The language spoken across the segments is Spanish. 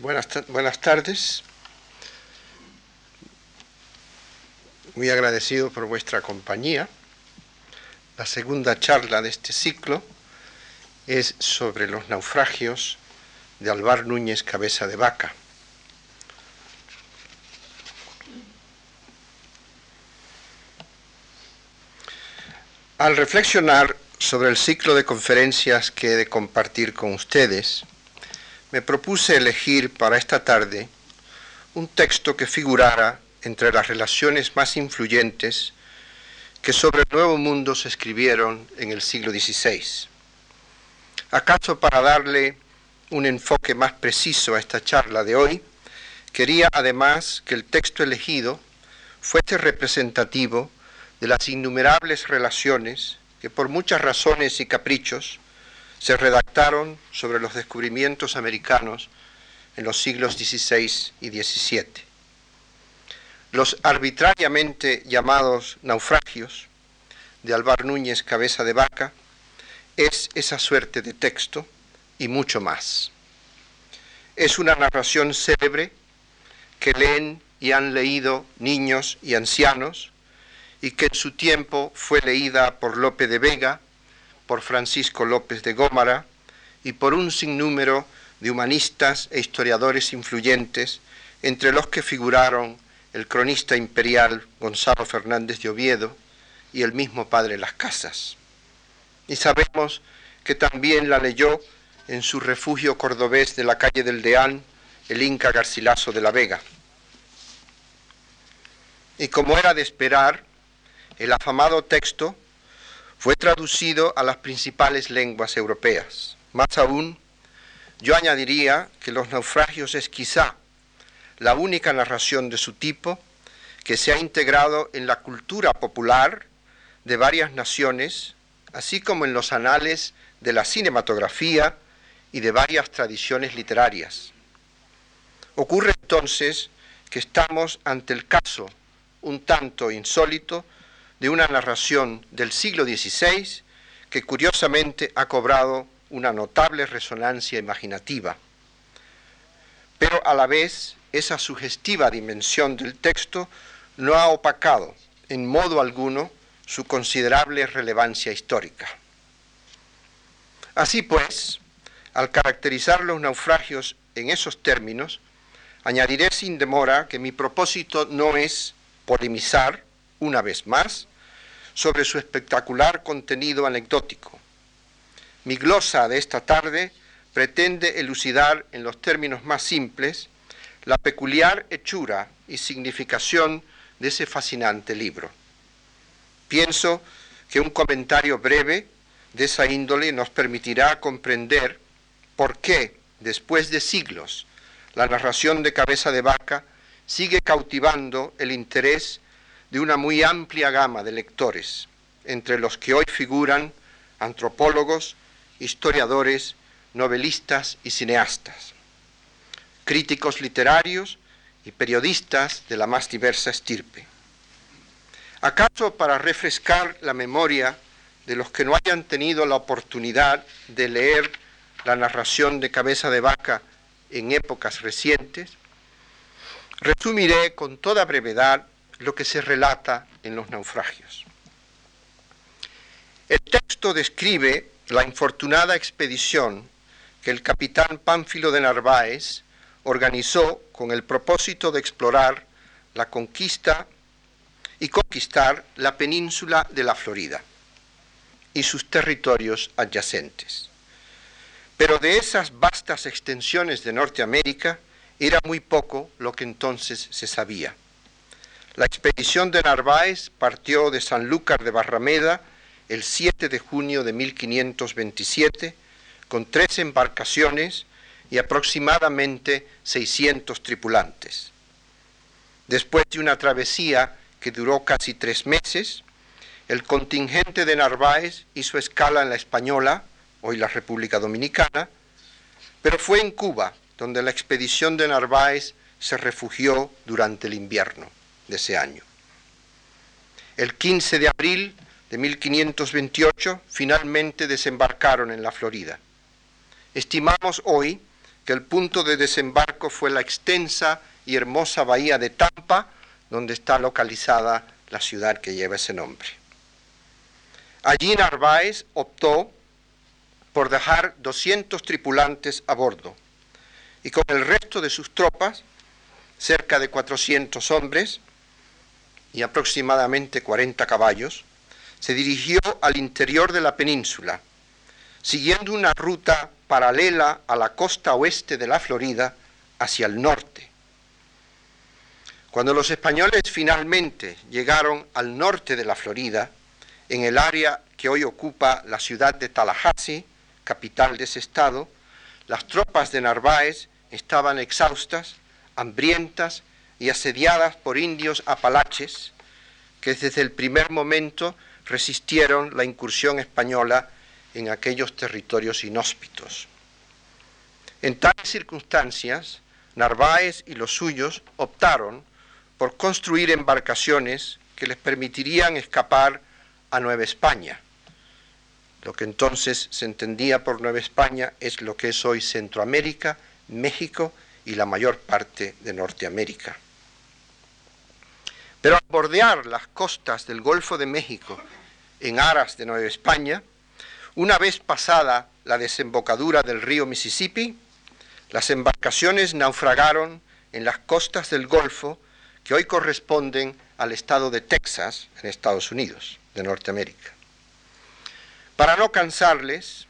Buenas, tardes. Muy agradecido por vuestra compañía. La segunda charla de este ciclo es sobre los naufragios de Alvar Núñez Cabeza de Vaca. Al reflexionar sobre el ciclo de conferencias que he de compartir con ustedes, me propuse elegir para esta tarde un texto que figurara entre las relaciones más influyentes que sobre el Nuevo Mundo se escribieron en el siglo XVI. ¿Acaso para darle un enfoque más preciso a esta charla de hoy, quería además que el texto elegido fuese representativo de las innumerables relaciones que por muchas razones y caprichos se redactaron sobre los descubrimientos americanos en los siglos XVI y XVII. Los arbitrariamente llamados naufragios de Alvar Núñez Cabeza de Vaca es esa suerte de texto y mucho más. Es una narración célebre que leen y han leído niños y ancianos y que en su tiempo fue leída por Lope de Vega, por Francisco López de Gómara y por un sinnúmero de humanistas e historiadores influyentes, entre los que figuraron el cronista imperial Gonzalo Fernández de Oviedo y el mismo padre Las Casas. Y sabemos que también la leyó en su refugio cordobés de la calle del Deán el Inca Garcilaso de la Vega. Y como era de esperar, el afamado texto fue traducido a las principales lenguas europeas. Más aún, yo añadiría que Los naufragios es quizá la única narración de su tipo que se ha integrado en la cultura popular de varias naciones, así como en los anales de la cinematografía y de varias tradiciones literarias. Ocurre entonces que estamos ante el caso un tanto insólito de una narración del siglo XVI que curiosamente ha cobrado una notable resonancia imaginativa. Pero a la vez esa sugestiva dimensión del texto no ha opacado en modo alguno su considerable relevancia histórica. Así pues, al caracterizar los naufragios en esos términos, añadiré sin demora que mi propósito no es polemizar, una vez más, sobre su espectacular contenido anecdótico. Mi glosa de esta tarde pretende elucidar en los términos más simples la peculiar hechura y significación de ese fascinante libro. Pienso que un comentario breve de esa índole nos permitirá comprender por qué, después de siglos, la narración de cabeza de vaca sigue cautivando el interés de una muy amplia gama de lectores, entre los que hoy figuran antropólogos, historiadores, novelistas y cineastas, críticos literarios y periodistas de la más diversa estirpe. ¿Acaso para refrescar la memoria de los que no hayan tenido la oportunidad de leer la narración de cabeza de vaca en épocas recientes, resumiré con toda brevedad lo que se relata en los naufragios. El texto describe la infortunada expedición que el capitán Pánfilo de Narváez organizó con el propósito de explorar la conquista y conquistar la península de la Florida y sus territorios adyacentes. Pero de esas vastas extensiones de Norteamérica era muy poco lo que entonces se sabía. La expedición de Narváez partió de Sanlúcar de Barrameda el 7 de junio de 1527 con tres embarcaciones y aproximadamente 600 tripulantes. Después de una travesía que duró casi tres meses, el contingente de Narváez hizo escala en la Española, hoy la República Dominicana, pero fue en Cuba donde la expedición de Narváez se refugió durante el invierno de ese año. El 15 de abril de 1528 finalmente desembarcaron en la Florida. Estimamos hoy que el punto de desembarco fue la extensa y hermosa bahía de Tampa, donde está localizada la ciudad que lleva ese nombre. Allí Narváez optó por dejar 200 tripulantes a bordo y con el resto de sus tropas, cerca de 400 hombres y aproximadamente 40 caballos, se dirigió al interior de la península, siguiendo una ruta paralela a la costa oeste de la Florida hacia el norte. Cuando los españoles finalmente llegaron al norte de la Florida, en el área que hoy ocupa la ciudad de Tallahassee, capital de ese estado, las tropas de Narváez estaban exhaustas, hambrientas y asediadas por indios apalaches que desde el primer momento resistieron la incursión española en aquellos territorios inhóspitos. En tales circunstancias, Narváez y los suyos optaron por construir embarcaciones que les permitirían escapar a Nueva España. Lo que entonces se entendía por Nueva España es lo que es hoy Centroamérica, México y la mayor parte de Norteamérica. Pero al bordear las costas del Golfo de México en aras de Nueva España, una vez pasada la desembocadura del río Mississippi, las embarcaciones naufragaron en las costas del Golfo que hoy corresponden al estado de Texas, en Estados Unidos, de Norteamérica. Para no cansarles,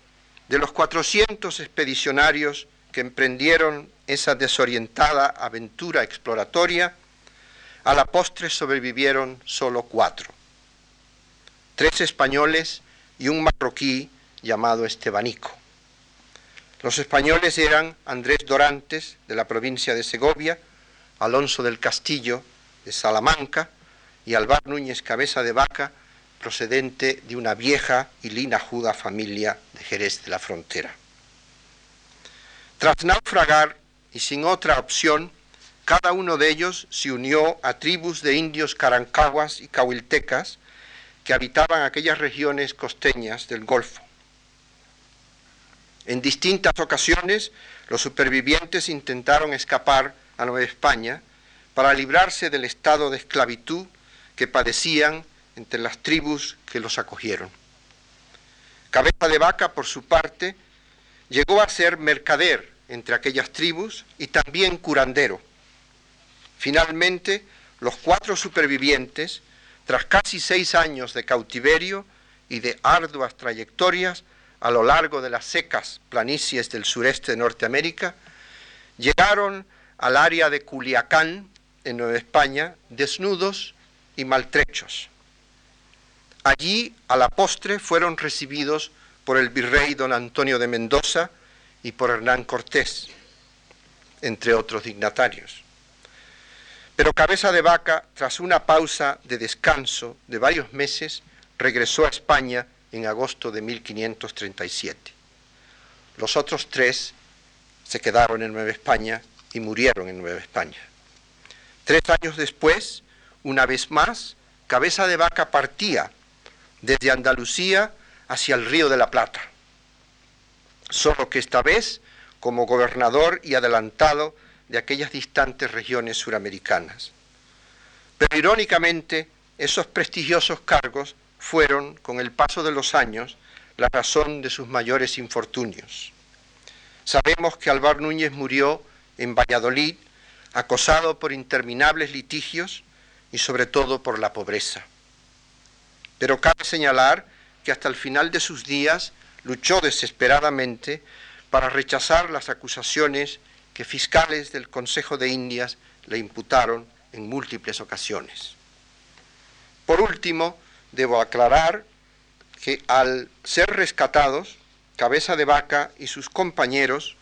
de los 400 expedicionarios que emprendieron esa desorientada aventura exploratoria, a la postre sobrevivieron solo cuatro. Tres españoles y un marroquí llamado Estebanico. Los españoles eran Andrés Dorantes, de la provincia de Segovia, Alonso del Castillo, de Salamanca, y Alvar Núñez Cabeza de Vaca, procedente de una vieja y linajuda familia de Jerez de la Frontera. Tras naufragar y sin otra opción, cada uno de ellos se unió a tribus de indios carancaguas y cahuiltecas que habitaban aquellas regiones costeñas del Golfo. En distintas ocasiones, los supervivientes intentaron escapar a Nueva España para librarse del estado de esclavitud que padecían entre las tribus que los acogieron. Cabeza de Vaca, por su parte, llegó a ser mercader entre aquellas tribus y también curandero. Finalmente, los cuatro supervivientes, tras casi seis años de cautiverio y de arduas trayectorias a lo largo de las secas planicies del sureste de Norteamérica, llegaron al área de Culiacán, en Nueva España, desnudos y maltrechos. Allí, a la postre, fueron recibidos por el virrey don Antonio de Mendoza y por Hernán Cortés, entre otros dignatarios. Pero Cabeza de Vaca, tras una pausa de descanso de varios meses, regresó a España en agosto de 1537. Los otros tres se quedaron en Nueva España y murieron en Nueva España. Tres años después, una vez más, Cabeza de Vaca partía desde Andalucía hacia el Río de la Plata, solo que esta vez como gobernador y adelantado de aquellas distantes regiones suramericanas. Pero irónicamente, esos prestigiosos cargos fueron, con el paso de los años, la razón de sus mayores infortunios. Sabemos que Alvar Núñez murió en Valladolid, acosado por interminables litigios y sobre todo por la pobreza. Pero cabe señalar que hasta el final de sus días luchó desesperadamente para rechazar las acusaciones que fiscales del Consejo de Indias le imputaron en múltiples ocasiones. Por último, debo aclarar que al ser rescatados, Cabeza de Vaca y sus compañeros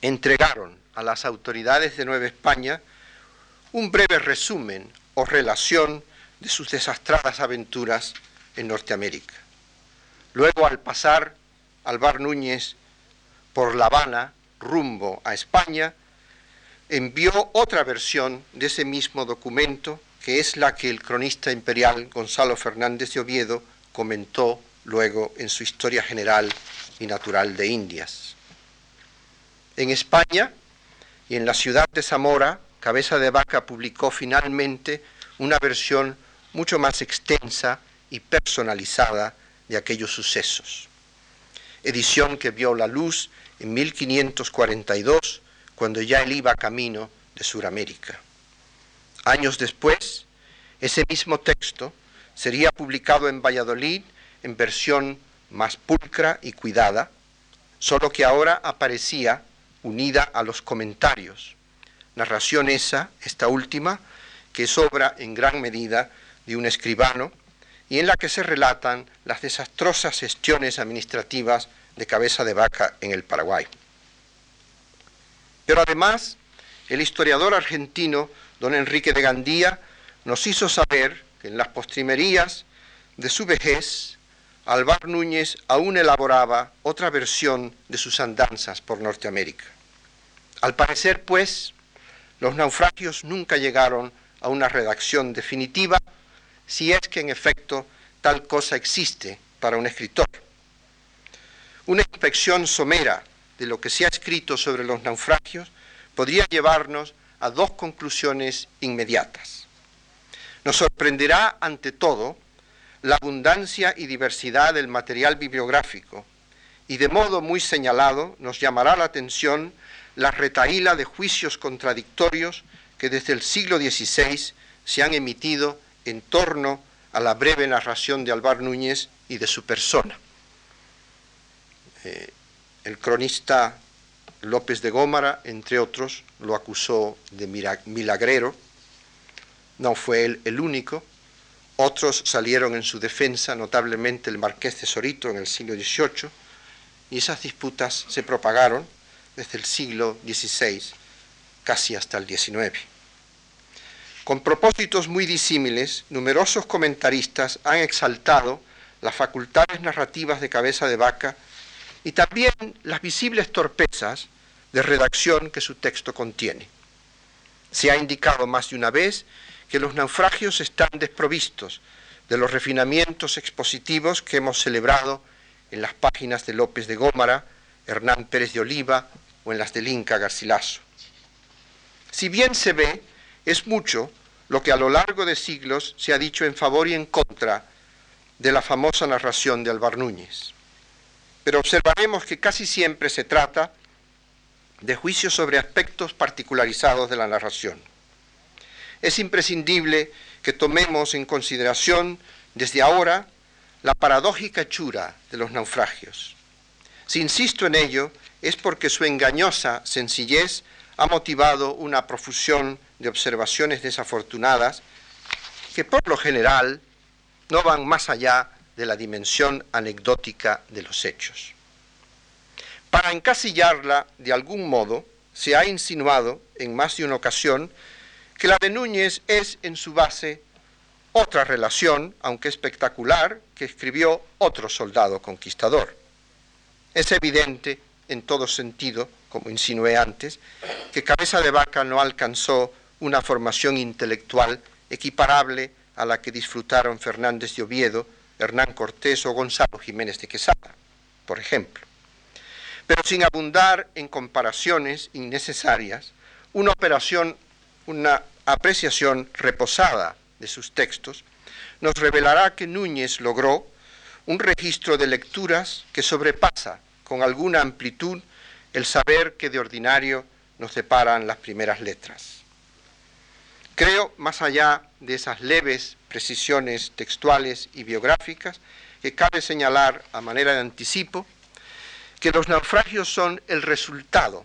entregaron a las autoridades de Nueva España un breve resumen o relación de sus desastradas aventuras en Norteamérica. Luego, al pasar Alvar Núñez por La Habana rumbo a España, envió otra versión de ese mismo documento, que es la que el cronista imperial Gonzalo Fernández de Oviedo comentó luego en su Historia General y Natural de Indias. En España y en la ciudad de Zamora, Cabeza de Vaca publicó finalmente una versión mucho más extensa y personalizada de aquellos sucesos. Edición que vio la luz en 1542, cuando ya él iba camino de Sudamérica. Años después, ese mismo texto sería publicado en Valladolid en versión más pulcra y cuidada, solo que ahora aparecía unida a los comentarios. Narración esa, esta última, que es obra en gran medida de un escribano y en la que se relatan las desastrosas gestiones administrativas de cabeza de vaca en el Paraguay. Pero además, el historiador argentino don Enrique de Gandía nos hizo saber que en las postrimerías de su vejez, Alvar Núñez aún elaboraba otra versión de sus andanzas por Norteamérica. Al parecer, pues, los naufragios nunca llegaron a una redacción definitiva, si es que en efecto tal cosa existe para un escritor. Una inspección somera de lo que se ha escrito sobre los naufragios podría llevarnos a dos conclusiones inmediatas. Nos sorprenderá ante todo la abundancia y diversidad del material bibliográfico y de modo muy señalado nos llamará la atención la retaíla de juicios contradictorios que desde el siglo XVI se han emitido en torno a la breve narración de Alvar Núñez y de su persona. Eh, el cronista López de Gómara, entre otros, lo acusó de milagrero. No fue él el único. Otros salieron en su defensa, notablemente el marqués de Sorito en el siglo XVIII, y esas disputas se propagaron desde el siglo XVI casi hasta el XIX. Con propósitos muy disímiles, numerosos comentaristas han exaltado las facultades narrativas de cabeza de vaca y también las visibles torpezas de redacción que su texto contiene. Se ha indicado más de una vez que los naufragios están desprovistos de los refinamientos expositivos que hemos celebrado en las páginas de López de Gómara, Hernán Pérez de Oliva o en las del Inca Garcilaso. Si bien se ve, es mucho lo que a lo largo de siglos se ha dicho en favor y en contra de la famosa narración de Alvar Núñez pero observaremos que casi siempre se trata de juicios sobre aspectos particularizados de la narración. Es imprescindible que tomemos en consideración desde ahora la paradójica hechura de los naufragios. Si insisto en ello, es porque su engañosa sencillez ha motivado una profusión de observaciones desafortunadas que por lo general no van más allá de la dimensión anecdótica de los hechos. Para encasillarla de algún modo, se ha insinuado en más de una ocasión que la de Núñez es en su base otra relación, aunque espectacular, que escribió otro soldado conquistador. Es evidente, en todo sentido, como insinué antes, que Cabeza de Vaca no alcanzó una formación intelectual equiparable a la que disfrutaron Fernández de Oviedo Hernán Cortés o Gonzalo Jiménez de Quesada, por ejemplo. Pero sin abundar en comparaciones innecesarias, una operación, una apreciación reposada de sus textos, nos revelará que Núñez logró un registro de lecturas que sobrepasa con alguna amplitud el saber que de ordinario nos deparan las primeras letras. Creo, más allá de esas leves precisiones textuales y biográficas, que cabe señalar a manera de anticipo que los naufragios son el resultado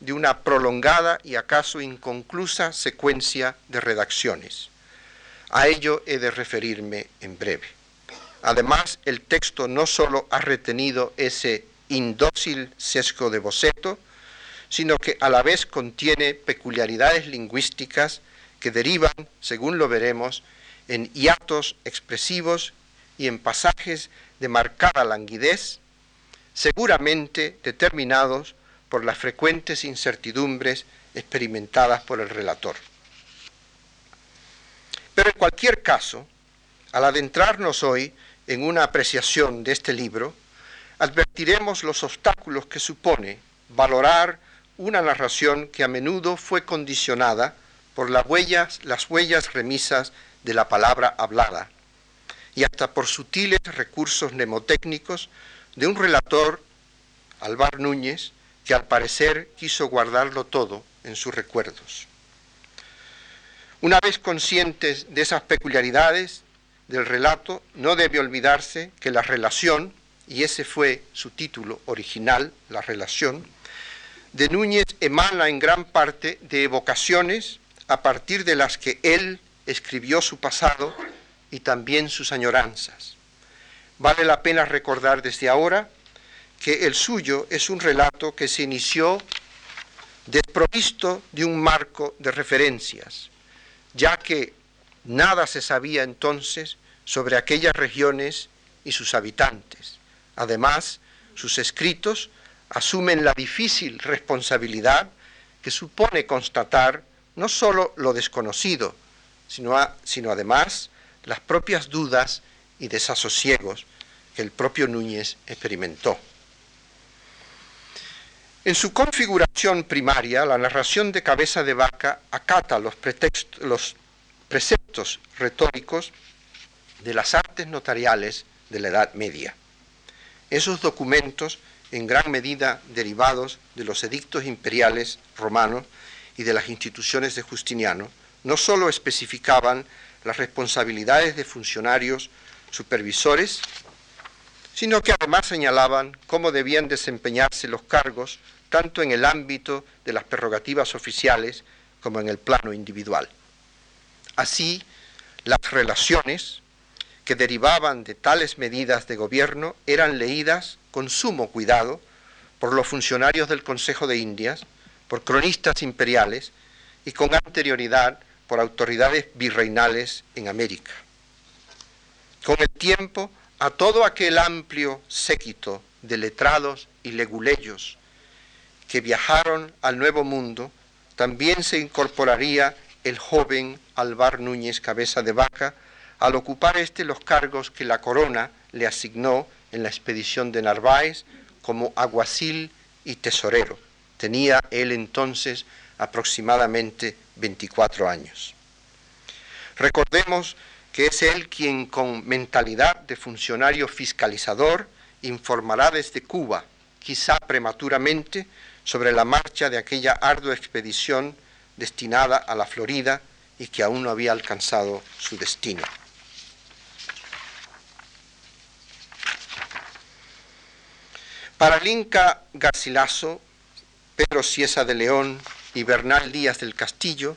de una prolongada y acaso inconclusa secuencia de redacciones. A ello he de referirme en breve. Además, el texto no sólo ha retenido ese indócil sesgo de boceto, sino que a la vez contiene peculiaridades lingüísticas que derivan, según lo veremos, en hiatos expresivos y en pasajes de marcada languidez, seguramente determinados por las frecuentes incertidumbres experimentadas por el relator. Pero en cualquier caso, al adentrarnos hoy en una apreciación de este libro, advertiremos los obstáculos que supone valorar una narración que a menudo fue condicionada por las huellas, las huellas remisas de la palabra hablada y hasta por sutiles recursos mnemotécnicos de un relator, Alvar Núñez, que al parecer quiso guardarlo todo en sus recuerdos. Una vez conscientes de esas peculiaridades del relato, no debe olvidarse que la relación, y ese fue su título original, la relación, de Núñez emana en gran parte de evocaciones a partir de las que él escribió su pasado y también sus añoranzas. Vale la pena recordar desde ahora que el suyo es un relato que se inició desprovisto de un marco de referencias, ya que nada se sabía entonces sobre aquellas regiones y sus habitantes. Además, sus escritos asumen la difícil responsabilidad que supone constatar no sólo lo desconocido, sino, además las propias dudas y desasosiegos que el propio Núñez experimentó. En su configuración primaria, la narración de cabeza de vaca acata los, los preceptos retóricos de las artes notariales de la Edad Media. Esos documentos, en gran medida derivados de los edictos imperiales romanos y de las instituciones de Justiniano, no sólo especificaban las responsabilidades de funcionarios supervisores, sino que además señalaban cómo debían desempeñarse los cargos tanto en el ámbito de las prerrogativas oficiales como en el plano individual. Así, las relaciones que derivaban de tales medidas de gobierno eran leídas con sumo cuidado por los funcionarios del Consejo de Indias, por cronistas imperiales y con anterioridad por autoridades virreinales en América. Con el tiempo, a todo aquel amplio séquito de letrados y leguleyos que viajaron al Nuevo Mundo, también se incorporaría el joven Alvar Núñez Cabeza de Vaca, al ocupar éste los cargos que la corona le asignó en la expedición de Narváez como aguacil y tesorero. Tenía él entonces aproximadamente 24 años. Recordemos que es él quien con mentalidad de funcionario fiscalizador informará desde Cuba, quizá prematuramente, sobre la marcha de aquella ardua expedición destinada a la Florida y que aún no había alcanzado su destino. Para el Inca Garcilaso, Pedro Ciesa de León y Bernal Díaz del Castillo,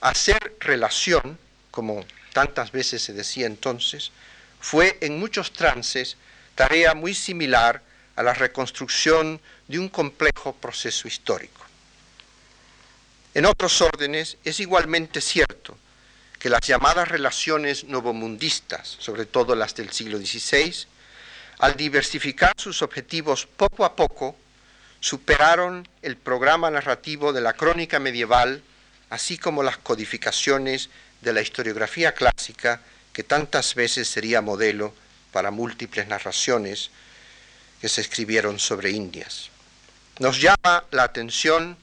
hacer relación, como tantas veces se decía entonces, fue en muchos trances tarea muy similar a la reconstrucción de un complejo proceso histórico. En otros órdenes es igualmente cierto que las llamadas relaciones novomundistas, sobre todo las del siglo XVI, al diversificar sus objetivos poco a poco, superaron el programa narrativo de la crónica medieval, así como las codificaciones de la historiografía clásica, que tantas veces sería modelo para múltiples narraciones que se escribieron sobre Indias. Nos llama la atención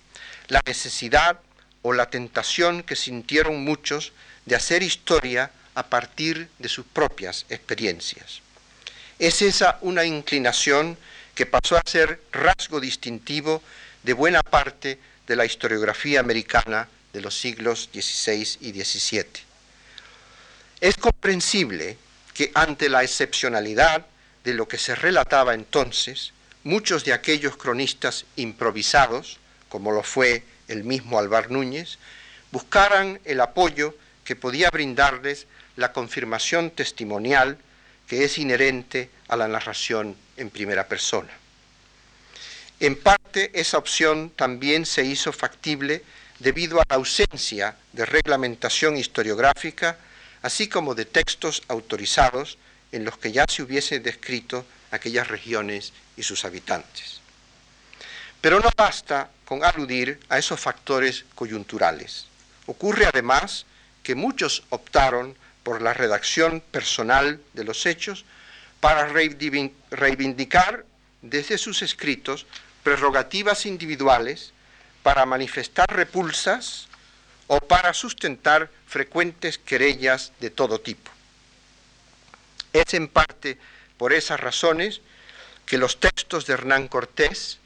la necesidad o la tentación que sintieron muchos de hacer historia a partir de sus propias experiencias. Es esa una inclinación que pasó a ser rasgo distintivo de buena parte de la historiografía americana de los siglos XVI y XVII. Es comprensible que ante la excepcionalidad de lo que se relataba entonces, muchos de aquellos cronistas improvisados, como lo fue el mismo Alvar Núñez, buscaran el apoyo que podía brindarles la confirmación testimonial que es inherente a la narración en primera persona. En parte esa opción también se hizo factible debido a la ausencia de reglamentación historiográfica, así como de textos autorizados en los que ya se hubiese descrito aquellas regiones y sus habitantes. Pero no basta con aludir a esos factores coyunturales. Ocurre además que muchos optaron por la redacción personal de los hechos para reivindicar desde sus escritos prerrogativas individuales para manifestar repulsas o para sustentar frecuentes querellas de todo tipo. Es en parte por esas razones que los textos de Hernán Cortés,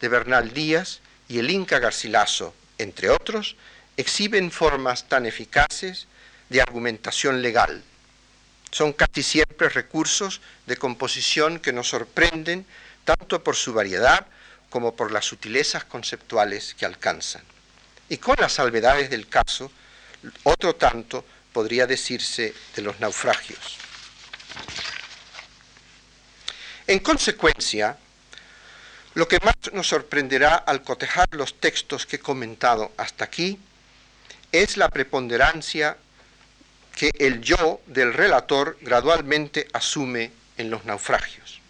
de Bernal Díaz y el Inca Garcilaso, entre otros, exhiben formas tan eficaces de argumentación legal. Son casi siempre recursos de composición que nos sorprenden tanto por su variedad como por las sutilezas conceptuales que alcanzan. Y con las salvedades del caso, otro tanto podría decirse de los naufragios. En consecuencia, lo que más nos sorprenderá al cotejar los textos que he comentado hasta aquí es la preponderancia que el yo del relator gradualmente asume en los naufragios.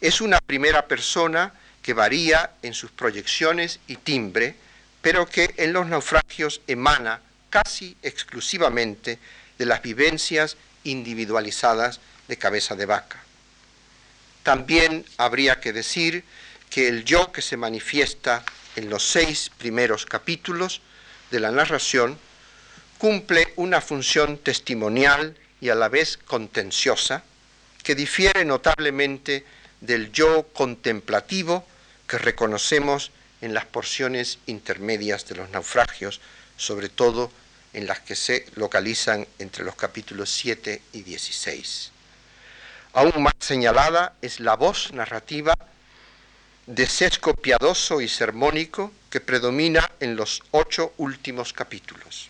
Es una primera persona que varía en sus proyecciones y timbre, pero que en los naufragios emana casi exclusivamente de las vivencias individualizadas de cabeza de vaca. También habría que decir que el yo que se manifiesta en los seis primeros capítulos de la narración cumple una función testimonial y a la vez contenciosa que difiere notablemente del yo contemplativo que reconocemos en las porciones intermedias de los naufragios, sobre todo en las que se localizan entre los capítulos 7 y 16. Aún más señalada es la voz narrativa de sesgo piadoso y sermónico que predomina en los ocho últimos capítulos.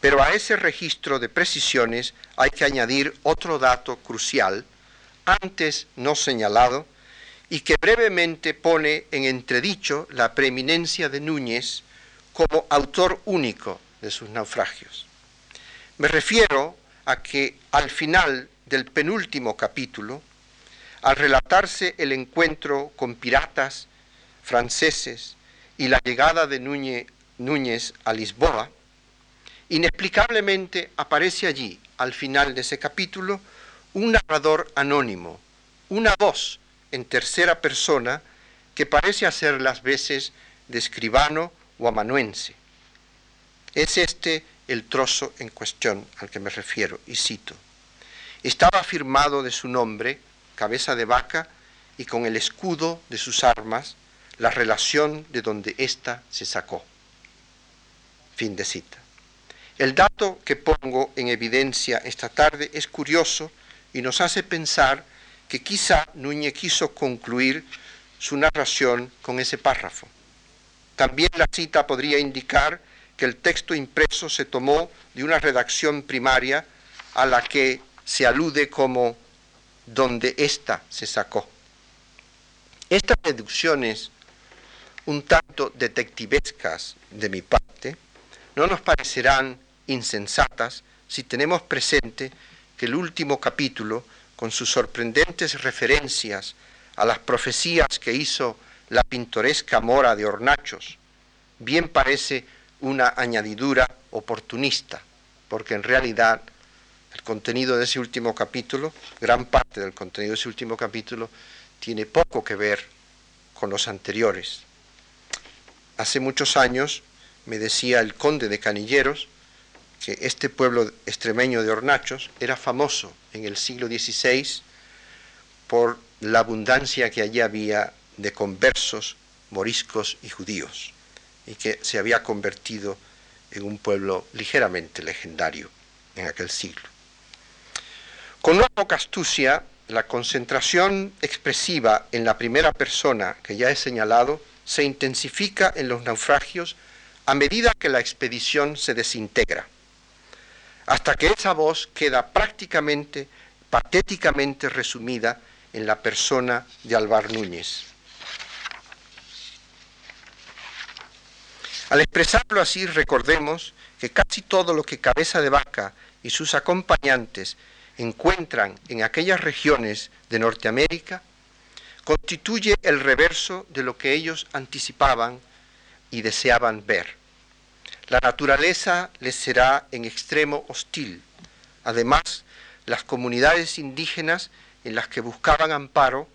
Pero a ese registro de precisiones hay que añadir otro dato crucial, antes no señalado, y que brevemente pone en entredicho la preeminencia de Núñez como autor único de sus naufragios. Me refiero a que al final del penúltimo capítulo, al relatarse el encuentro con piratas franceses y la llegada de Núñez, a Lisboa, inexplicablemente aparece allí, al final de ese capítulo, un narrador anónimo, una voz en tercera persona que parece hacer las veces de escribano o amanuense. Es este el trozo en cuestión al que me refiero y cito. Estaba firmado de su nombre, cabeza de vaca, y con el escudo de sus armas, la relación de donde ésta se sacó. Fin de cita. El dato que pongo en evidencia esta tarde es curioso y nos hace pensar que quizá Núñez quiso concluir su narración con ese párrafo. También la cita podría indicar que el texto impreso se tomó de una redacción primaria a la que se alude como donde ésta se sacó. Estas deducciones, un tanto detectivescas de mi parte, no nos parecerán insensatas si tenemos presente que el último capítulo, con sus sorprendentes referencias a las profecías que hizo la pintoresca mora de Hornachos, bien parece una añadidura oportunista, porque en realidad el contenido de ese último capítulo, gran parte del contenido de ese último capítulo, tiene poco que ver con los anteriores. Hace muchos años me decía el conde de Canilleros que este pueblo extremeño de Hornachos era famoso en el siglo XVI por la abundancia que allí había de conversos, moriscos y judíos, y que se había convertido en un pueblo ligeramente legendario en aquel siglo. Con una poca astucia, la concentración expresiva en la primera persona que ya he señalado se intensifica en los naufragios a medida que la expedición se desintegra, hasta que esa voz queda prácticamente, patéticamente resumida en la persona de Alvar Núñez. Al expresarlo así, recordemos que casi todo lo que Cabeza de Vaca y sus acompañantes encuentran en aquellas regiones de Norteamérica constituye el reverso de lo que ellos anticipaban y deseaban ver. La naturaleza les será en extremo hostil. Además, las comunidades indígenas en las que buscaban amparo,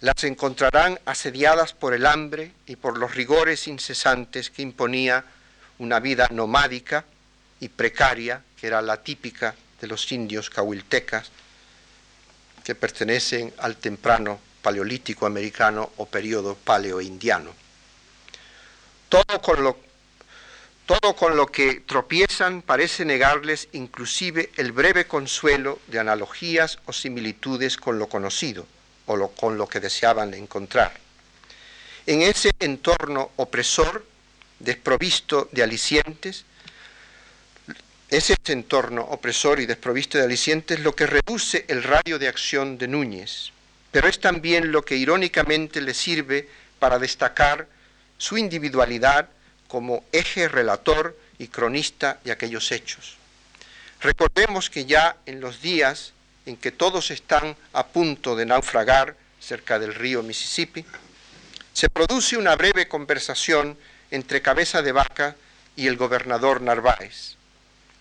las encontrarán asediadas por el hambre y por los rigores incesantes que imponía una vida nomádica y precaria, que era la típica de los indios cahuiltecas, que pertenecen al temprano paleolítico americano o periodo paleoindiano. Todo con lo todo con lo que tropiezan parece negarles inclusive el breve consuelo de analogías o similitudes con lo conocido o con lo que deseaban encontrar. En ese entorno opresor, desprovisto de alicientes, ese entorno opresor y desprovisto de alicientes lo que reduce el radio de acción de Núñez, pero es también lo que irónicamente le sirve para destacar su individualidad como eje relator y cronista de aquellos hechos. Recordemos que ya en los días en que todos están a punto de naufragar cerca del río Mississippi, se produce una breve conversación entre Cabeza de Vaca y el gobernador Narváez,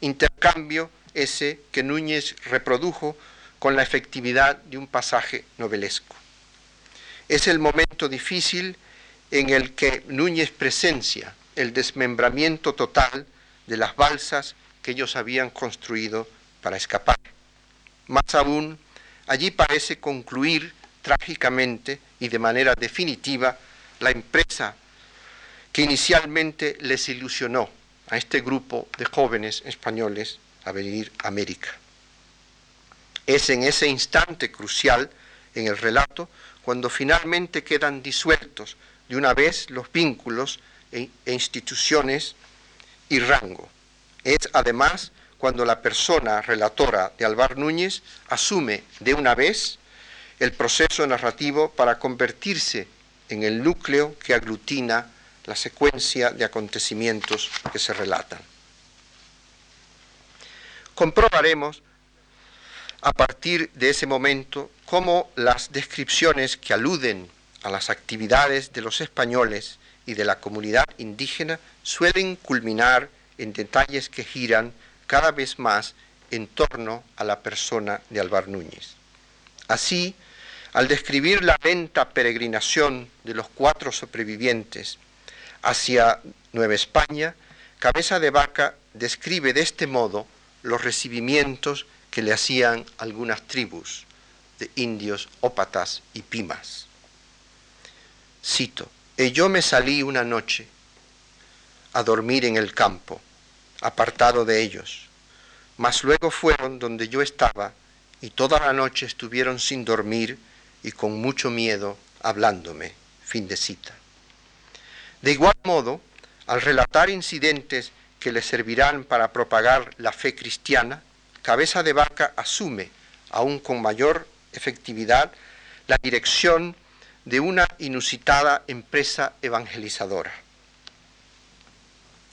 intercambio ese que Núñez reprodujo con la efectividad de un pasaje novelesco. Es el momento difícil en el que Núñez presencia el desmembramiento total de las balsas que ellos habían construido para escapar. Más aún, allí parece concluir trágicamente y de manera definitiva la empresa que inicialmente les ilusionó a este grupo de jóvenes españoles a venir a América. Es en ese instante crucial en el relato cuando finalmente quedan disueltos de una vez los vínculos e, e instituciones y rango. Es además cuando la persona relatora de Alvar Núñez asume de una vez el proceso narrativo para convertirse en el núcleo que aglutina la secuencia de acontecimientos que se relatan. Comprobaremos a partir de ese momento cómo las descripciones que aluden a las actividades de los españoles y de la comunidad indígena suelen culminar en detalles que giran cada vez más en torno a la persona de Alvar Núñez. Así, al describir la lenta peregrinación de los cuatro sobrevivientes hacia Nueva España, Cabeza de Vaca describe de este modo los recibimientos que le hacían algunas tribus de indios ópatas y pimas. Cito, y yo me salí una noche a dormir en el campo, apartado de ellos, mas luego fueron donde yo estaba y toda la noche estuvieron sin dormir y con mucho miedo hablándome. Fin de cita. De igual modo, al relatar incidentes que le servirán para propagar la fe cristiana, Cabeza de Vaca asume, aún con mayor efectividad, la dirección de una inusitada empresa evangelizadora.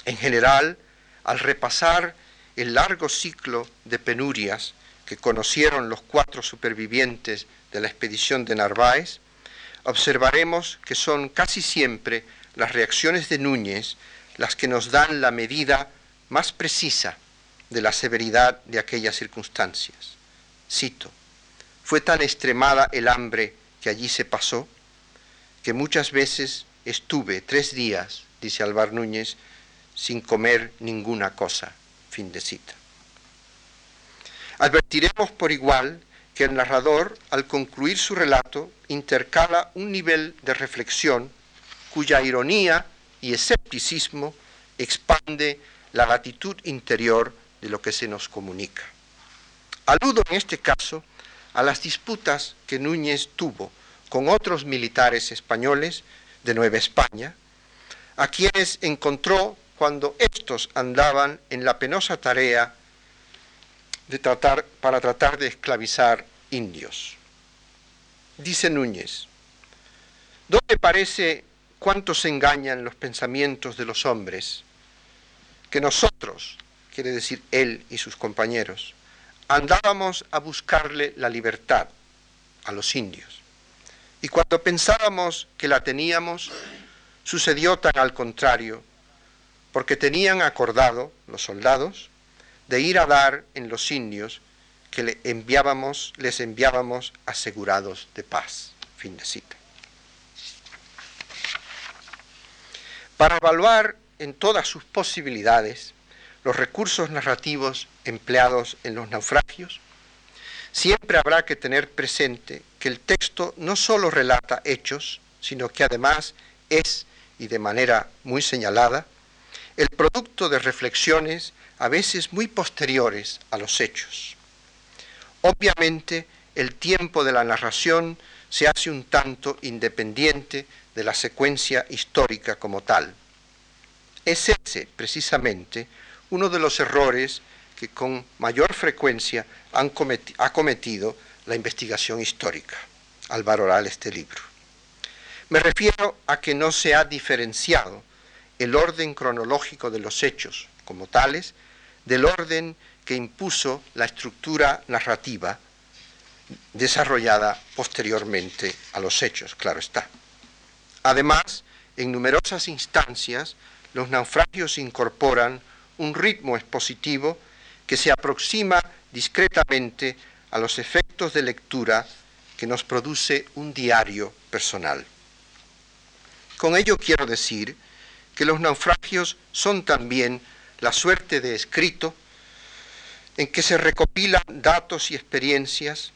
En general, al repasar el largo ciclo de penurias que conocieron los cuatro supervivientes de la expedición de Narváez, observaremos que son casi siempre las reacciones de Núñez las que nos dan la medida más precisa de la severidad de aquellas circunstancias. Cito, fue tan extremada el hambre que allí se pasó que muchas veces estuve tres días, dice Alvar Núñez, sin comer ninguna cosa. Fin de cita. Advertiremos por igual que el narrador, al concluir su relato, intercala un nivel de reflexión cuya ironía y escepticismo expande la latitud interior de lo que se nos comunica. Aludo en este caso a las disputas que Núñez tuvo con otros militares españoles de Nueva España, a quienes encontró cuando estos andaban en la penosa tarea de tratar, para tratar de esclavizar indios. Dice Núñez, ¿dónde parece cuánto se engañan los pensamientos de los hombres? Que nosotros, quiere decir él y sus compañeros, andábamos a buscarle la libertad a los indios. Y cuando pensábamos que la teníamos, sucedió tan al contrario, porque tenían acordado los soldados de ir a dar en los indios que le enviábamos, les enviábamos asegurados de paz. Fin de cita. Para evaluar en todas sus posibilidades los recursos narrativos empleados en los naufragios, siempre habrá que tener presente que el texto no solo relata hechos, sino que además es, y de manera muy señalada, el producto de reflexiones a veces muy posteriores a los hechos. Obviamente, el tiempo de la narración se hace un tanto independiente de la secuencia histórica como tal. Es ese, precisamente, uno de los errores que con mayor frecuencia han ha cometido la investigación histórica al valorar este libro. Me refiero a que no se ha diferenciado el orden cronológico de los hechos como tales del orden que impuso la estructura narrativa desarrollada posteriormente a los hechos, claro está. Además, en numerosas instancias, los naufragios incorporan un ritmo expositivo que se aproxima discretamente a los efectos de lectura que nos produce un diario personal. Con ello quiero decir que los naufragios son también la suerte de escrito en que se recopilan datos y experiencias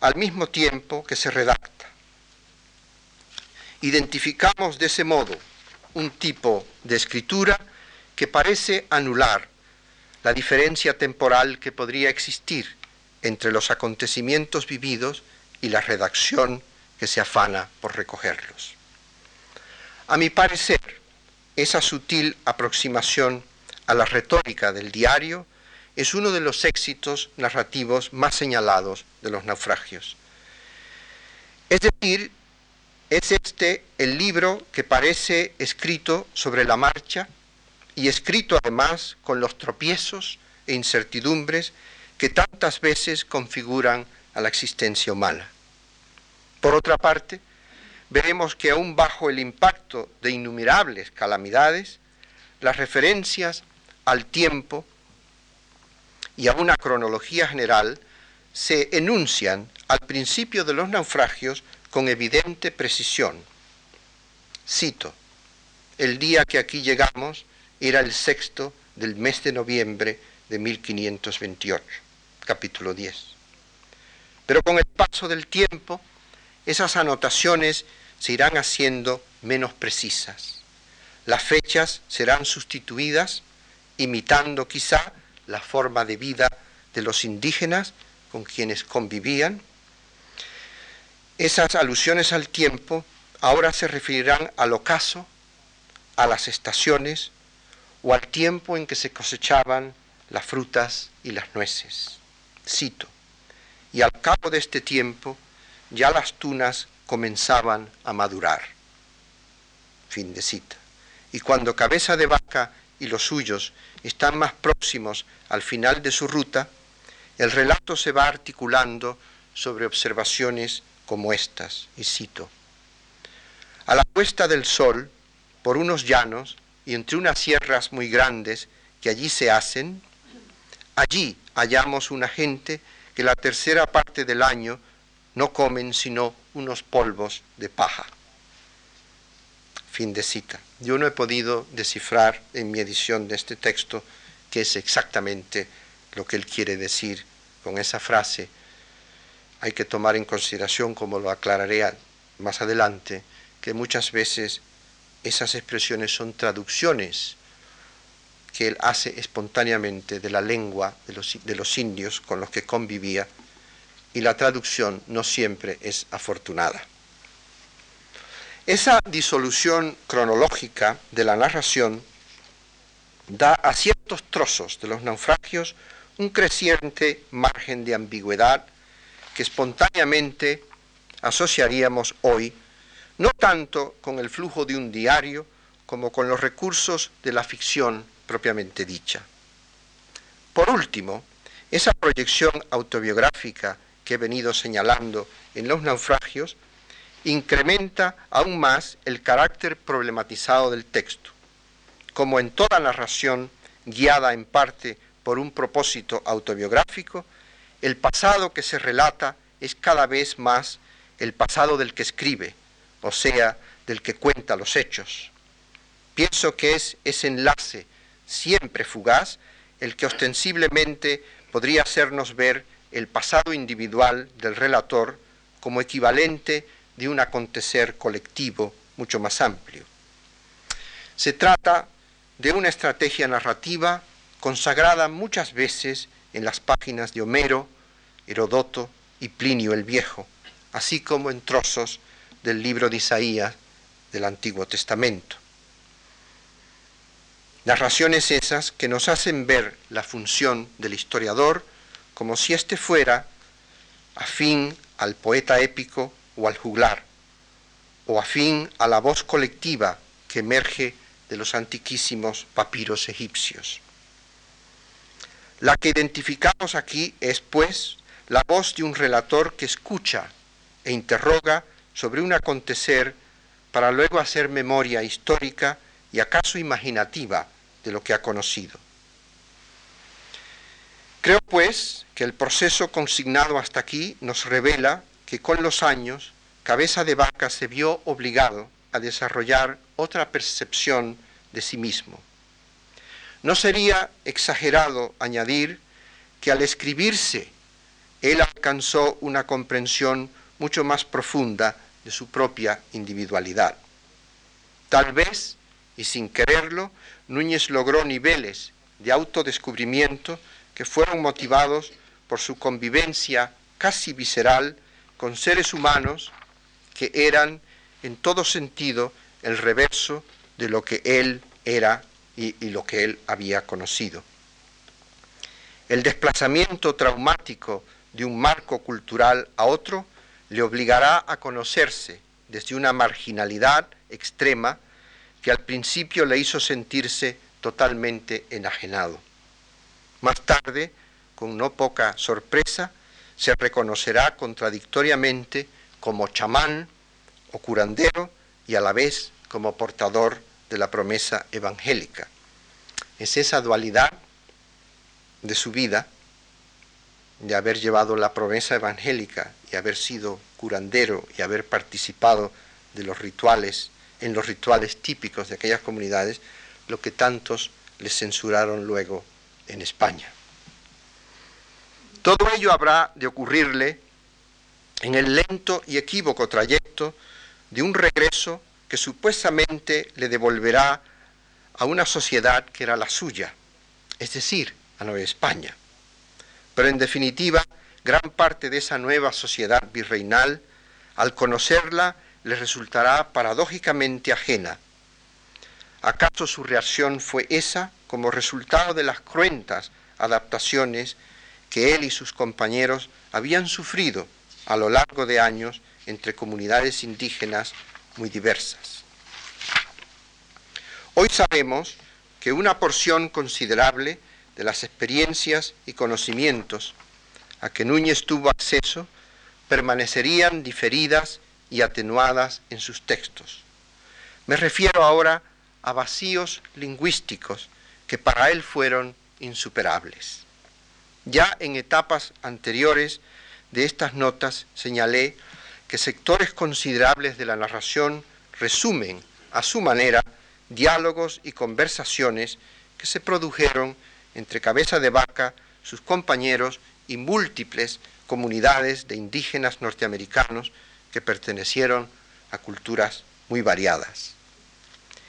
al mismo tiempo que se redacta. Identificamos de ese modo un tipo de escritura que parece anular la diferencia temporal que podría existir entre los acontecimientos vividos y la redacción que se afana por recogerlos. A mi parecer, esa sutil aproximación a la retórica del diario es uno de los éxitos narrativos más señalados de los naufragios. Es decir, es este el libro que parece escrito sobre la marcha y escrito además con los tropiezos e incertidumbres que tantas veces configuran a la existencia humana. Por otra parte, veremos que aún bajo el impacto de innumerables calamidades, las referencias al tiempo y a una cronología general se enuncian al principio de los naufragios con evidente precisión. Cito, el día que aquí llegamos era el sexto del mes de noviembre de 1528, capítulo 10. Pero con el paso del tiempo, esas anotaciones se irán haciendo menos precisas. Las fechas serán sustituidas, imitando quizá la forma de vida de los indígenas con quienes convivían. Esas alusiones al tiempo ahora se referirán al ocaso, a las estaciones o al tiempo en que se cosechaban las frutas y las nueces. Cito, y al cabo de este tiempo ya las tunas comenzaban a madurar. Fin de cita. Y cuando cabeza de vaca y los suyos están más próximos al final de su ruta, el relato se va articulando sobre observaciones como estas, y cito, A la puesta del sol, por unos llanos y entre unas sierras muy grandes que allí se hacen, allí hallamos una gente que la tercera parte del año no comen sino unos polvos de paja. Fin de cita. Yo no he podido descifrar en mi edición de este texto qué es exactamente lo que él quiere decir con esa frase. Hay que tomar en consideración, como lo aclararé más adelante, que muchas veces esas expresiones son traducciones que él hace espontáneamente de la lengua de los, indios con los que convivía y la traducción no siempre es afortunada. Esa disolución cronológica de la narración da a ciertos trozos de los naufragios un creciente margen de ambigüedad que espontáneamente asociaríamos hoy no tanto con el flujo de un diario como con los recursos de la ficción propiamente dicha. Por último, esa proyección autobiográfica que he venido señalando en los naufragios incrementa aún más el carácter problematizado del texto. Como en toda narración guiada en parte por un propósito autobiográfico, el pasado que se relata es cada vez más el pasado del que escribe, o sea, del que cuenta los hechos. Pienso que es ese enlace siempre fugaz el que ostensiblemente podría hacernos ver el pasado individual del relator como equivalente de un acontecer colectivo mucho más amplio. Se trata de una estrategia narrativa consagrada muchas veces en las páginas de Homero, Herodoto y Plinio el Viejo, así como en trozos del libro de Isaías del Antiguo Testamento. Narraciones esas que nos hacen ver la función del historiador como si éste fuera afín al poeta épico o al juglar, o afín a la voz colectiva que emerge de los antiquísimos papiros egipcios. La que identificamos aquí es, pues, la voz de un relator que escucha e interroga sobre un acontecer para luego hacer memoria histórica y acaso imaginativa de lo que ha conocido. Creo, pues, que el proceso consignado hasta aquí nos revela que con los años Cabeza de Vaca se vio obligado a desarrollar otra percepción de sí mismo. No sería exagerado añadir que al escribirse él alcanzó una comprensión mucho más profunda de su propia individualidad. Tal vez, y sin quererlo, Núñez logró niveles de autodescubrimiento que fueron motivados por su convivencia casi visceral con seres humanos que eran en todo sentido el reverso de lo que él era y, lo que él había conocido. El desplazamiento traumático de un marco cultural a otro le obligará a conocerse desde una marginalidad extrema que al principio le hizo sentirse totalmente enajenado. Más tarde, con no poca sorpresa, se reconocerá contradictoriamente como chamán o curandero y a la vez como portador de la promesa evangélica. Es esa dualidad de su vida de haber llevado la promesa evangélica y haber sido curandero y haber participado de los rituales, en los rituales típicos de aquellas comunidades, lo que tantos les censuraron luego en España. Todo ello habrá de ocurrirle en el lento y equívoco trayecto de un regreso que supuestamente le devolverá a una sociedad que era la suya, es decir, a Nueva España. Pero en definitiva, gran parte de esa nueva sociedad virreinal, al conocerla, le resultará paradójicamente ajena. ¿Acaso su reacción fue esa como resultado de las cruentas adaptaciones que él y sus compañeros habían sufrido a lo largo de años entre comunidades indígenas muy diversas? Hoy sabemos que una porción considerable de las experiencias y conocimientos a que Núñez tuvo acceso permanecerían diferidas y atenuadas en sus textos. Me refiero ahora a vacíos lingüísticos que para él fueron insuperables. Ya en etapas anteriores de estas notas señalé que sectores considerables de la narración resumen a su manera diálogos y conversaciones que se produjeron entre Cabeza de Vaca, sus compañeros y múltiples comunidades de indígenas norteamericanos que pertenecieron a culturas muy variadas.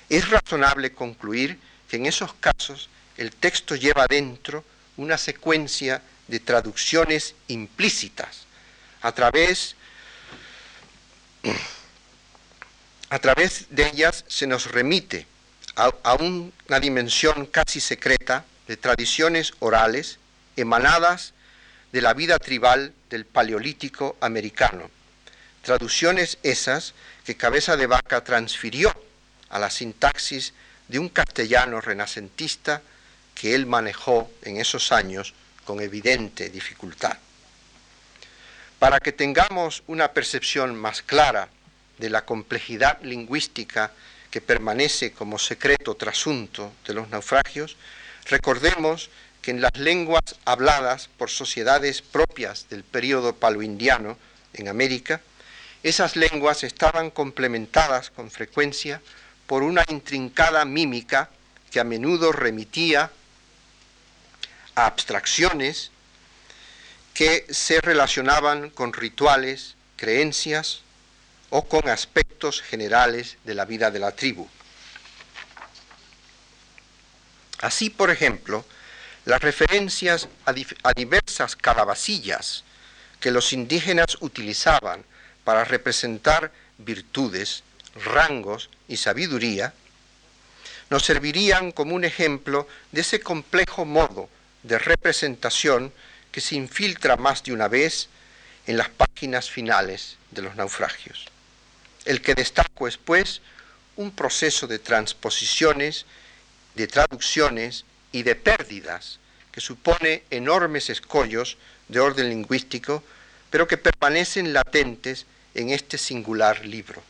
Es razonable concluir que en esos casos el texto lleva dentro una secuencia de traducciones implícitas a través a través de ellas se nos remite a, a una dimensión casi secreta de tradiciones orales emanadas de la vida tribal del Paleolítico americano. Traducciones esas que Cabeza de Vaca transfirió a la sintaxis de un castellano renacentista que él manejó en esos años con evidente dificultad. Para que tengamos una percepción más clara de la complejidad lingüística que permanece como secreto trasunto de los naufragios, recordemos que en las lenguas habladas por sociedades propias del período paloindiano en América, esas lenguas estaban complementadas con frecuencia por una intrincada mímica que a menudo remitía a abstracciones que se relacionaban con rituales, creencias o con aspectos generales de la vida de la tribu. Así, por ejemplo, las referencias a, diversas calabacillas que los indígenas utilizaban para representar virtudes, rangos y sabiduría, nos servirían como un ejemplo de ese complejo modo de representación que se infiltra más de una vez en las páginas finales de los naufragios. El que destaco es, pues, un proceso de transposiciones, de traducciones y de pérdidas que supone enormes escollos de orden lingüístico, pero que permanecen latentes en este singular libro.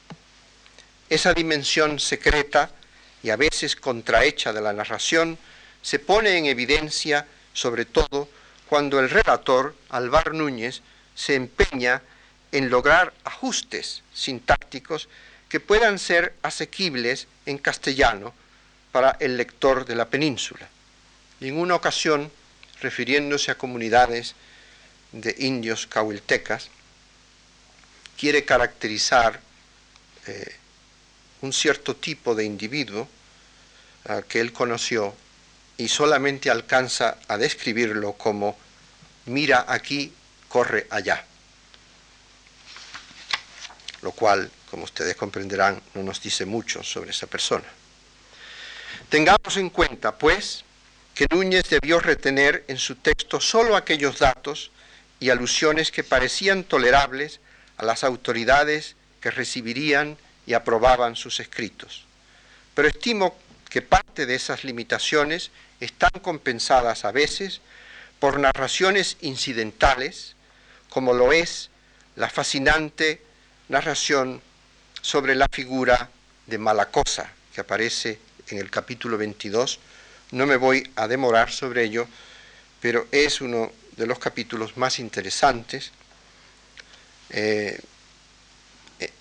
Esa dimensión secreta y a veces contrahecha de la narración se pone en evidencia sobre todo cuando el relator, Alvar Núñez, se empeña en lograr ajustes sintácticos que puedan ser asequibles en castellano para el lector de la península. En una ocasión, refiriéndose a comunidades de indios cahuiltecas, quiere caracterizar eh, un cierto tipo de individuo ah, que él conoció y solamente alcanza a describirlo como mira aquí, corre allá. Lo cual, como ustedes comprenderán, no nos dice mucho sobre esa persona. Tengamos en cuenta, pues, que Núñez debió retener en su texto solo aquellos datos y alusiones que parecían tolerables a las autoridades que recibirían y aprobaban sus escritos. Pero estimo que parte de esas limitaciones están compensadas a veces por narraciones incidentales, como lo es la fascinante narración sobre la figura de Malacosa, que aparece en el capítulo 22. No me voy a demorar sobre ello, pero es uno de los capítulos más interesantes. Eh, eh,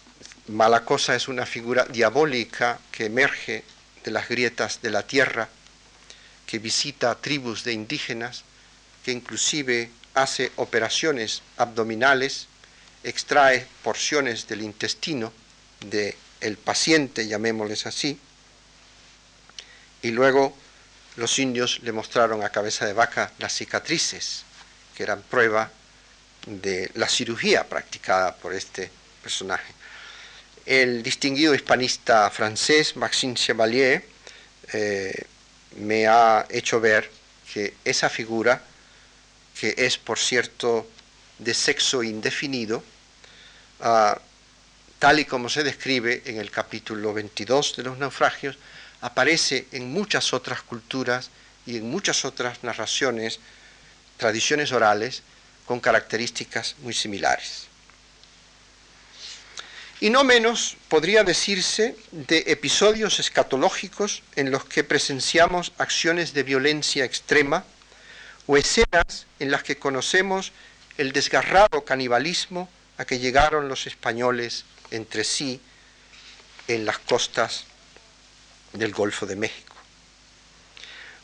Malacosa es una figura diabólica que emerge de las grietas de la tierra, que visita tribus de indígenas, que inclusive hace operaciones abdominales, extrae porciones del intestino del el paciente, llamémosles así, y luego los indios le mostraron a cabeza de vaca las cicatrices, que eran prueba de la cirugía practicada por este personaje. El distinguido hispanista francés Maxime Chevalier eh, me ha hecho ver que esa figura, que es por cierto de sexo indefinido, ah, tal y como se describe en el capítulo 22 de los naufragios, aparece en muchas otras culturas y en muchas otras narraciones, tradiciones orales, con características muy similares. Y no menos podría decirse de episodios escatológicos en los que presenciamos acciones de violencia extrema o escenas en las que conocemos el desgarrado canibalismo a que llegaron los españoles entre sí en las costas del Golfo de México.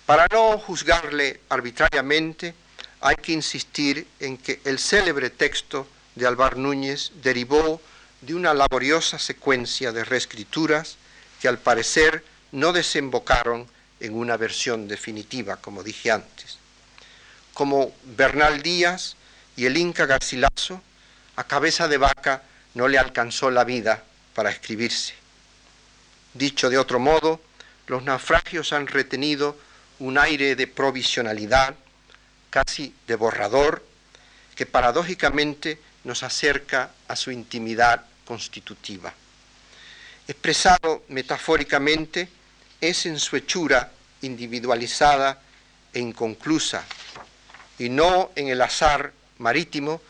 Para no juzgarle arbitrariamente, hay que insistir en que el célebre texto de Alvar Núñez derivó de una laboriosa secuencia de reescrituras que al parecer no desembocaron en una versión definitiva, como dije antes. Como Bernal Díaz y el Inca Garcilaso, a cabeza de vaca no le alcanzó la vida para escribirse. Dicho de otro modo, los naufragios han retenido un aire de provisionalidad, casi de borrador, que paradójicamente nos acerca a su intimidad constitutiva. Expresado metafóricamente, es en su hechura individualizada e inconclusa, y no en el azar marítimo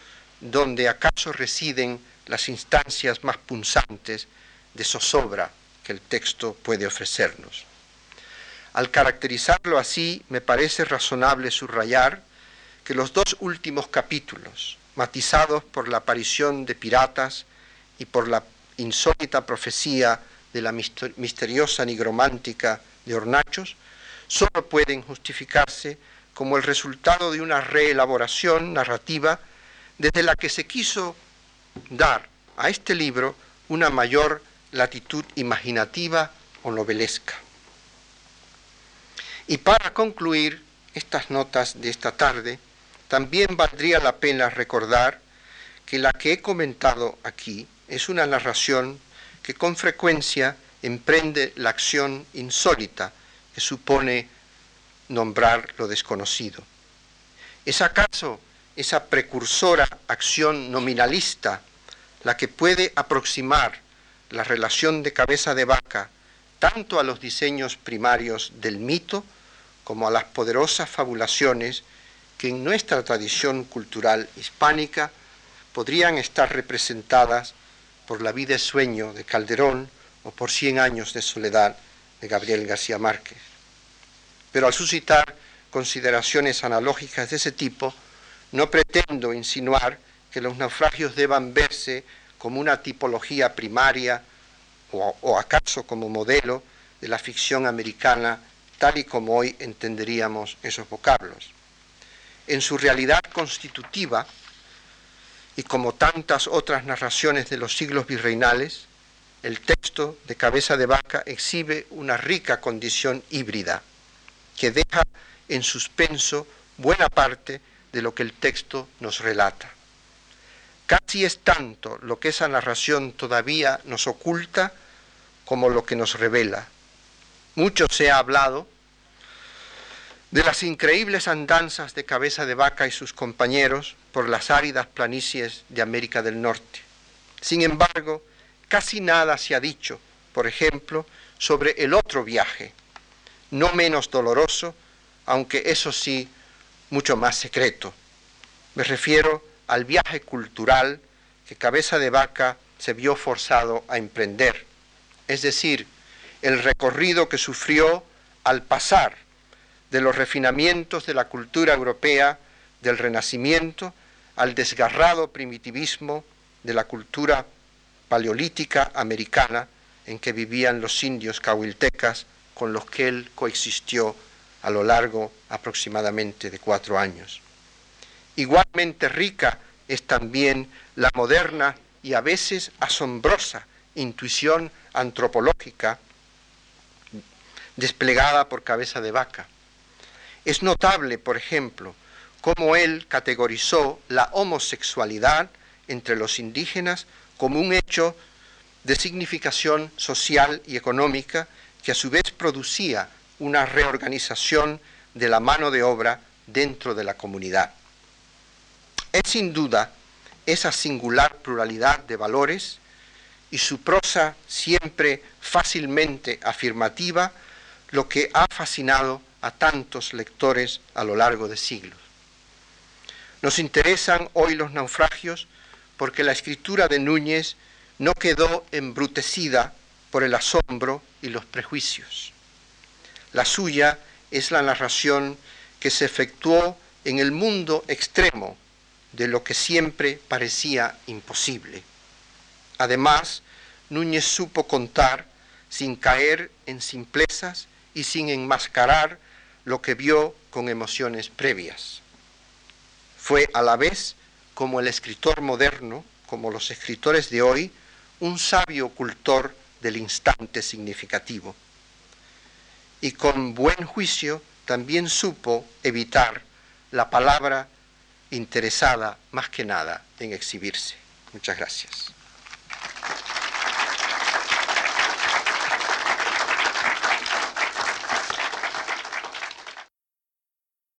donde acaso residen las instancias más punzantes de zozobra que el texto puede ofrecernos. Al caracterizarlo así, me parece razonable subrayar que los dos últimos capítulos, matizados por la aparición de piratas y por la insólita profecía de la misteriosa nigromántica de Hornachos, solo pueden justificarse como el resultado de una reelaboración narrativa desde la que se quiso dar a este libro una mayor latitud imaginativa o novelesca. Y para concluir estas notas de esta tarde, también valdría la pena recordar que la que he comentado aquí es una narración que con frecuencia emprende la acción insólita que supone nombrar lo desconocido. ¿Es acaso esa precursora acción nominalista la que puede aproximar la relación de cabeza de vaca tanto a los diseños primarios del mito como a las poderosas fabulaciones que en nuestra tradición cultural hispánica podrían estar representadas por La vida es sueño de Calderón o por Cien años de soledad de Gabriel García Márquez. Pero al suscitar consideraciones analógicas de ese tipo, no pretendo insinuar que los naufragios deban verse como una tipología primaria o, o acaso como modelo de la ficción americana tal y como hoy entenderíamos esos vocablos. En su realidad constitutiva, y como tantas otras narraciones de los siglos virreinales, el texto de Cabeza de Vaca exhibe una rica condición híbrida que deja en suspenso buena parte de lo que el texto nos relata. Casi es tanto lo que esa narración todavía nos oculta como lo que nos revela. Mucho se ha hablado de las increíbles andanzas de cabeza de vaca y sus compañeros por las áridas planicies de América del Norte. Sin embargo, casi nada se ha dicho, por ejemplo, sobre el otro viaje, no menos doloroso, aunque eso sí, mucho más secreto. Me refiero al viaje cultural que Cabeza de Vaca se vio forzado a emprender, es decir, el recorrido que sufrió al pasar de los refinamientos de la cultura europea del Renacimiento al desgarrado primitivismo de la cultura paleolítica americana en que vivían los indios cahuiltecas con los que él coexistió a lo largo aproximadamente de cuatro años. Igualmente rica es también la moderna y a veces asombrosa intuición antropológica desplegada por cabeza de vaca. Es notable, por ejemplo, cómo él categorizó la homosexualidad entre los indígenas como un hecho de significación social y económica que a su vez producía una reorganización de la mano de obra dentro de la comunidad. Es sin duda esa singular pluralidad de valores y su prosa siempre fácilmente afirmativa lo que ha fascinado a tantos lectores a lo largo de siglos. Nos interesan hoy los naufragios porque la escritura de Núñez no quedó embrutecida por el asombro y los prejuicios. La suya es la narración que se efectuó en el mundo extremo de lo que siempre parecía imposible. Además, Núñez supo contar sin caer en simplezas y sin enmascarar lo que vio con emociones previas. Fue a la vez, como el escritor moderno, como los escritores de hoy, un sabio cultor del instante significativo. Y con buen juicio también supo evitar la palabra interesada más que nada en exhibirse. Muchas gracias.